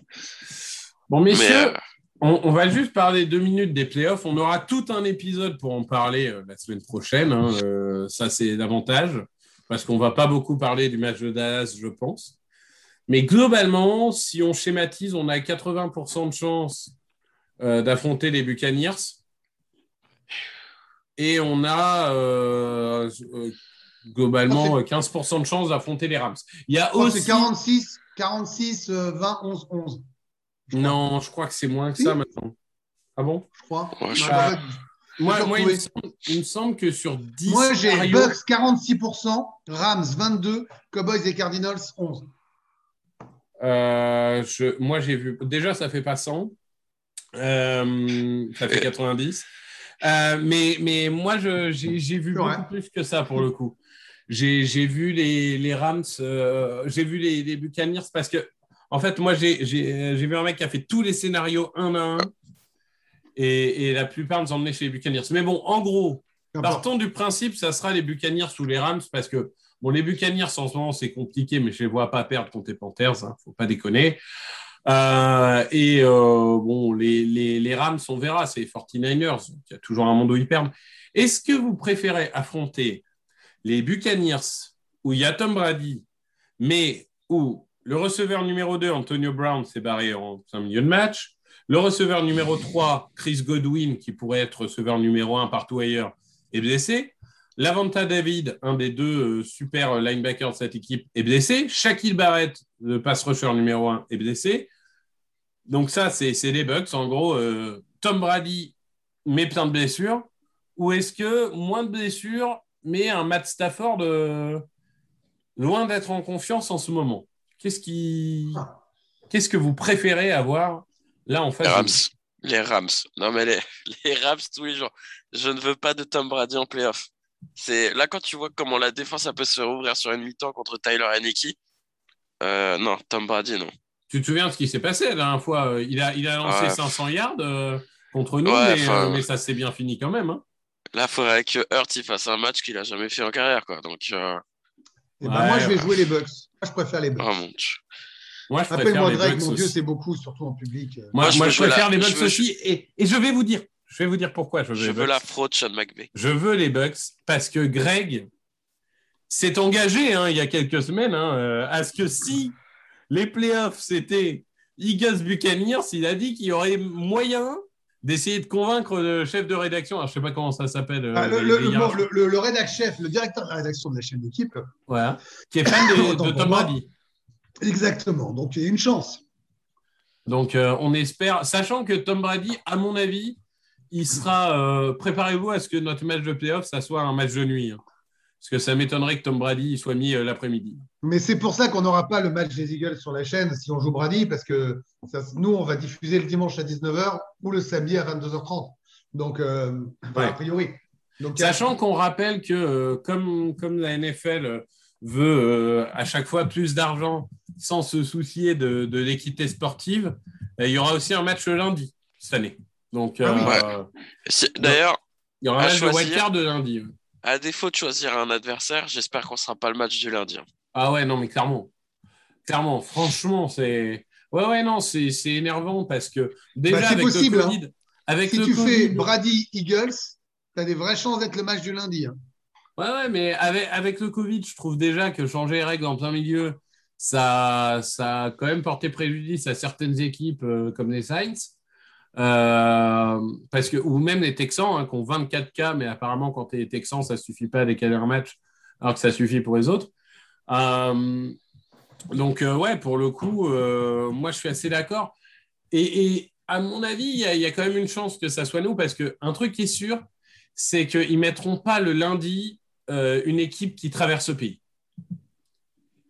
Bon, Mais messieurs, euh, on, on va juste parler deux minutes des playoffs. On aura tout un épisode pour en parler euh, la semaine prochaine. hein. Euh, ça, c'est l'avantage. Parce qu'on va pas beaucoup parler du match de Dallas, je pense. Mais globalement, si on schématise, on a 80% de chance euh, d'affronter les Buccaneers. Et on a euh, globalement euh, 15% de chance d'affronter les Rams. Il y a aussi. C'est 46, 46, euh, 20, 11, 11. Non, je crois que c'est moins que ça maintenant. Ah bon? Je crois. Ouais, je- Ah. en fait, Moi, moi il, me semble, il me semble que sur 10 Moi, j'ai scénarios- Bucks 46%, Rams 22, Cowboys et Cardinals 11. euh, je- moi j'ai vu. Déjà, ça fait pas 100. Euh, ça fait 90. Euh, mais, mais moi, je- j'ai j'ai vu beaucoup plus que ça pour le coup. J'ai j'ai vu les, les Rams, euh, j'ai vu les, les Buccaneers parce que, en fait, moi, j'ai vu un mec qui a fait tous les scénarios un à un. Et, et la plupart nous emmenaient chez les Buccaneers. Mais bon, en gros, Partons du principe, ça sera les Buccaneers ou les Rams parce que bon, les Buccaneers en ce moment c'est compliqué, mais je les vois pas perdre contre les Panthers, hein, faut pas déconner. Euh, et euh, bon, les, les, les Rams, on verra, c'est les 49ers, donc il y a toujours un monde où ils perdent. Est-ce que vous préférez affronter les Buccaneers où il y a Tom Brady, mais où le receveur numéro 2, Antonio Brown, s'est barré en plein milieu de match, le receveur numéro 3, Chris Godwin, qui pourrait être receveur numéro 1 partout ailleurs, est blessé. Lavanta David, un des deux euh, super linebackers de cette équipe, est blessé. Shaquille Barrett, le pass rusher numéro 1, est blessé. Donc ça, c'est c'est les Bucks. En gros, euh, Tom Brady met plein de blessures. Ou est-ce que moins de blessures, mais un Matt Stafford euh, loin d'être en confiance en ce moment? Qu'est-ce qui... Qu'est-ce que vous préférez avoir là en face Les Rams. Les Rams. Non, mais les, les Rams tous les jours. Je ne veux pas de Tom Brady en playoff. C'est là quand tu vois comment la défense peut se faire ouvrir sur une mi-temps contre Tyler Heineke. Euh, non, Tom Brady, non. Tu te souviens de ce qui s'est passé la dernière fois? Euh, il a, il a lancé Ouais. 500 yards euh, contre nous, Ouais, mais, enfin, euh, mais ça s'est bien fini quand même. hein. Là, il faudrait que Hurt il fasse un match qu'il a jamais fait en carrière, quoi. Donc, euh, Eh ben, Ouais, moi, je vais jouer les Bucks. Moi, je préfère les Bucks. oh mon dieu. Moi, je préfère Appelle-moi les Greg, Bucks mon Dieu, c'est beaucoup, surtout en public. Moi, Moi, je moi, préfère la- les Bucks veux- aussi. Et, et je vais vous dire, je vais vous dire pourquoi je veux Je les veux Bucks. la fraude Sean McVay. Je veux les Bucks parce que Greg s'est engagé hein, il y a quelques semaines hein, euh, à ce que si les playoffs c'était Eagles Buccaneers, il a dit qu'il y aurait moyen d'essayer de convaincre le chef de rédaction. Alors, je sais pas comment ça s'appelle. Ah, le, rédac chef, le directeur de la rédaction de la chaîne d'équipe. Voilà. Qui est fan [COUGHS] de Tom. Brady. Exactement. Donc, il y a une chance. Donc, euh, on espère, sachant que Tom Brady, à mon avis, il sera. euh, Préparez-vous à ce que notre match de playoff, ça soit un match de nuit. hein. Parce que ça m'étonnerait que Tom Brady soit mis euh, l'après-midi. Mais c'est pour ça qu'on n'aura pas le match des Eagles sur la chaîne si on joue Brady, parce que ça- nous, on va diffuser le dimanche à 19h ou le samedi à 22h30. Donc, euh, Ouais. a priori. Donc, Sachant qu'on rappelle que, euh, comme, comme la NFL veut euh, à chaque fois plus d'argent sans se soucier de, de l'équité sportive, il y aura aussi un match le lundi cette année. Donc, Ah oui. euh, D'ailleurs, il y aura un match de choisir. wildcard de lundi. À défaut de choisir un adversaire, j'espère qu'on sera pas le match du lundi. hein. Ah ouais, non, mais clairement. Clairement, franchement, c'est. Ouais, ouais, non, c'est c'est énervant parce que déjà Bah, c'est avec possible, le hein. Covid. Avec si le tu Covid, fais Brady Eagles, tu as des vraies chances d'être le match du lundi. hein. Ouais, ouais, mais avec, avec le Covid, je trouve déjà que changer les règles en plein milieu, ça, ça a quand même porté préjudice à certaines équipes euh, comme les Saints. Euh, parce que, ou même les Texans, hein, qui ont 24 cas, mais apparemment, quand tu es Texans, ça ne suffit pas à décaler un match, alors que ça suffit pour les autres. Euh, donc, euh, ouais, pour le coup, moi, je suis assez d'accord. Et, à mon avis, il y, a- quand même une chance que ça soit nous, parce qu'un truc qui est sûr, c'est qu'ils ne mettront pas le lundi une équipe qui traverse le pays.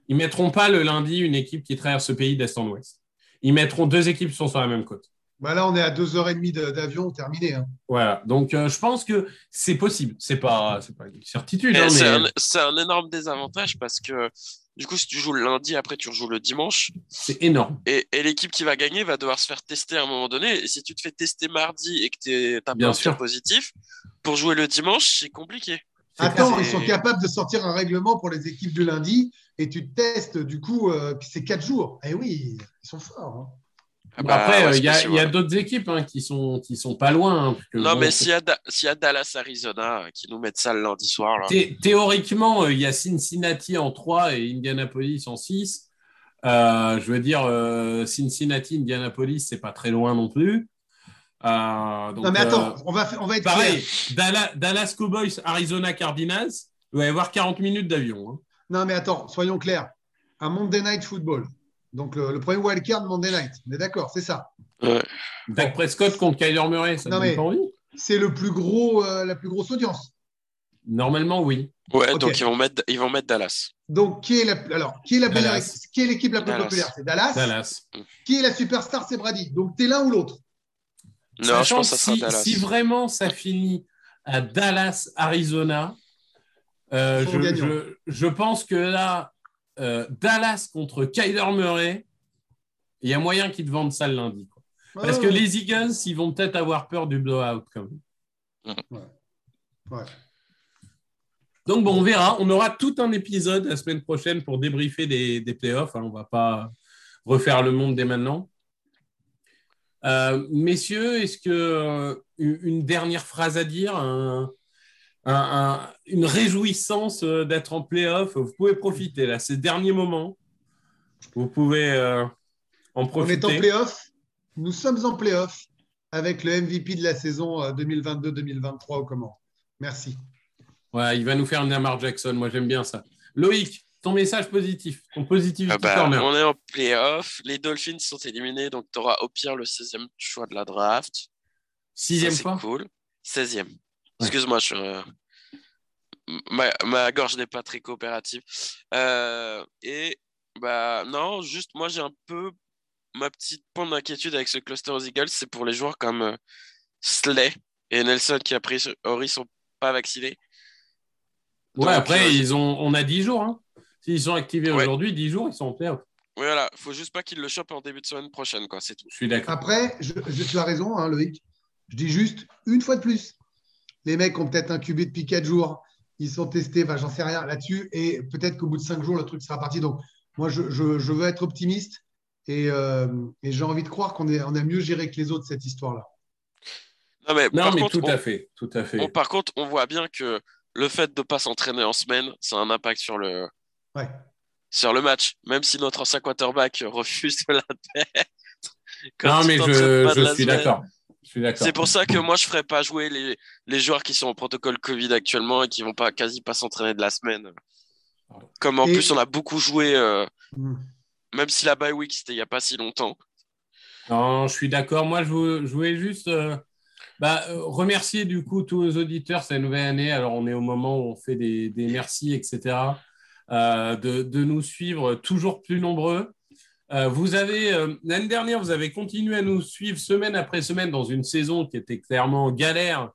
Ils ne mettront pas le lundi une équipe qui traverse le pays d'est en ouest. Ils mettront deux équipes qui sont sur la même côte. Bah là, on est à 2h30 de- d'avion terminé. hein. Voilà. Donc, euh, je pense que c'est possible. C'est pas, c'est pas une certitude. Hein, c'est mais un, c'est un énorme désavantage parce que du coup, si tu joues le lundi, après tu rejoues le dimanche, c'est énorme. et, et l'équipe qui va gagner va devoir se faire tester à un moment donné. Et si tu te fais tester mardi et que tu as Bien sûr. cas positifs, pour jouer le dimanche, c'est compliqué. Attends, ils sont capables de sortir un règlement pour les équipes du lundi et tu testes du coup, euh, c'est 4 jours. Eh oui, ils sont forts. hein. Ah bah, après, ouais, euh, il y a, d'autres équipes hein, qui sont qui sont pas loin. hein, Non, bon, mais s'il y, a y Dallas, Arizona euh, qui nous mettent ça le lundi soir, là. Thé- théoriquement, euh, il y a Cincinnati en 3 et Indianapolis en 6. Euh, je veux dire, euh, Cincinnati, Indianapolis, c'est pas très loin non plus. Euh, donc, non, mais attends, euh, on, va, on va être pareil, Dallas Cowboys, Arizona Cardinals, il va y avoir 40 minutes d'avion. hein. Non, mais attends, soyons clairs. Un Monday Night Football. Donc le, le premier wildcard Monday Night. On est d'accord, c'est ça. Dak Prescott contre Kyler Murray, ça Non, ne donne mais- pas envie? C'est le plus gros, euh, la plus grosse audience. Normalement, oui. Ouais, donc ils vont, mettre, ils vont mettre Dallas. Donc qui est la, alors qui est la Dallas. qui est l'équipe la plus Dallas. populaire? C'est Dallas. Dallas. Qui est la superstar C'est Brady. Donc t'es l'un ou l'autre? Non, je Sachant pense que ça sera si, Dallas. si vraiment ça finit à Dallas, Arizona, euh, je, je- je pense que là, euh, Dallas contre Kyler Murray, il y a moyen qu'ils te vendent ça le lundi. quoi. Parce que les Eagles, ils vont peut-être avoir peur du blowout quand même. Ouais. Donc bon, on verra. On aura tout un épisode la semaine prochaine pour débriefer des, des playoffs. hein. On ne va pas refaire le monde dès maintenant. Euh, messieurs, est-ce que euh, une une dernière phrase à dire, un- un- un- une réjouissance euh, d'être en playoff Vous pouvez profiter là, ces derniers moments. Vous pouvez euh, en On profiter. est en playoff. Nous sommes en playoff avec le MVP de la saison euh, 2022-2023 au comment. Merci. Ouais, il va nous faire une Lamar Jackson. Moi, j'aime bien ça. Loïc, ton message positif, ton positif Ah bah, corner. on est en playoff. Les Dolphins sont éliminés, donc tu auras au pire le 16e choix de la draft. Sixième Ça, c'est fois. cool. 16e. Excuse-moi, je suis, euh, ma, ma gorge n'est pas très coopérative. Euh, et bah non, juste moi j'ai un peu ma petite point d'inquiétude avec ce cluster aux Eagles, c'est pour les joueurs comme euh, Slay et Nelson qui a priori sont pas vaccinés. Ouais, Donc, après, euh, ils ont, on a 10 jours. Hein. S'ils sont activés Ouais. aujourd'hui, 10 jours, ils sont en playoff. Voilà, faut juste pas qu'ils le chopent en début de semaine prochaine, quoi, c'est tout. Je suis d'accord. Après, je, je- tu as raison, hein, Loïc. Je dis juste une fois de plus. Les mecs ont peut-être incubé depuis 4 jours. Ils sont testés, enfin, j'en sais rien là-dessus. Et peut-être qu'au bout de 5 jours, le truc sera parti. Donc, moi, je, je- je veux être optimiste. Et, euh, et j'ai envie de croire qu'on on a mieux géré que les autres cette histoire-là. Non, mais, Non, par, mais contre, tout on, à fait. Tout à fait. on- par contre, on voit bien que le fait de pas s'entraîner en semaine, ça a un impact sur le, Ouais. sur le match, même si notre ancien quarterback refuse de. Quand non, mais je, la suis d'accord. C'est pour ça que moi, je ferais pas jouer les, les joueurs qui sont en protocole Covid actuellement et qui vont pas quasi pas s'entraîner de la semaine. Comme en Et- plus, on a beaucoup joué, euh, Mm. même si la bye week, c'était il y a pas si longtemps. Non, je suis d'accord. Moi, je, vou- je voulais juste euh, Bah, euh, remercier du coup tous nos auditeurs, c'est la nouvelle année. Alors, on est au moment où on fait des, des merci, etc. Euh, de, de, nous suivre toujours plus nombreux. Euh, vous avez euh, l'année dernière, vous avez continué à nous suivre semaine après semaine dans une saison qui était clairement galère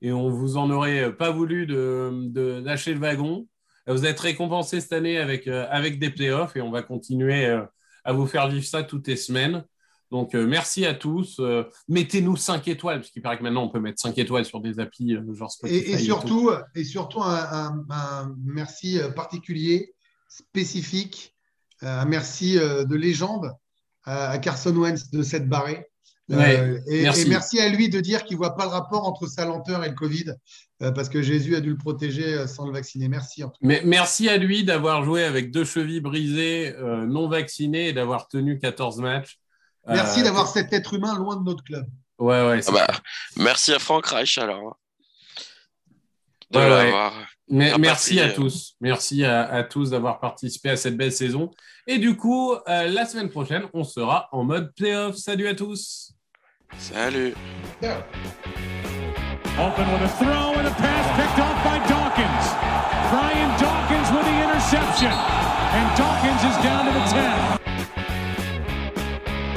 et on vous en aurait pas voulu de, de lâcher le wagon. Vous êtes récompensé cette année avec, euh, avec des playoffs et on va continuer euh, à vous faire vivre ça toutes les semaines. Donc, euh, merci à tous. Mettez-nous 5 étoiles, parce qu'il paraît que maintenant, on peut mettre 5 étoiles sur des applis genre Spotify. Et, et surtout, et, et surtout un, un, un, merci particulier, spécifique, un merci de légende à Carson Wentz de cette barrée. Ouais, euh, et, merci. et, merci. à lui de dire qu'il ne voit pas le rapport entre sa lenteur et le Covid, euh, parce que Jésus a dû le protéger sans le vacciner. Merci. En tout Mais merci à lui d'avoir joué avec deux chevilles brisées, euh, non vaccinées, et d'avoir tenu 14 matchs. Merci d'avoir cet être humain loin de notre club. Ouais, ouais. Ah bah, merci à Franck Reich alors. De ouais, l'avoir. Mais, merci à tous. Merci à, à tous d'avoir participé à cette belle saison. Et du coup, euh, la semaine prochaine, on sera en mode playoff. Salut à tous. Salut. Yeah. Open with a throw and a pass picked off by Dawkins. Brian Dawkins with the interception. And Dawkins is down to the 10.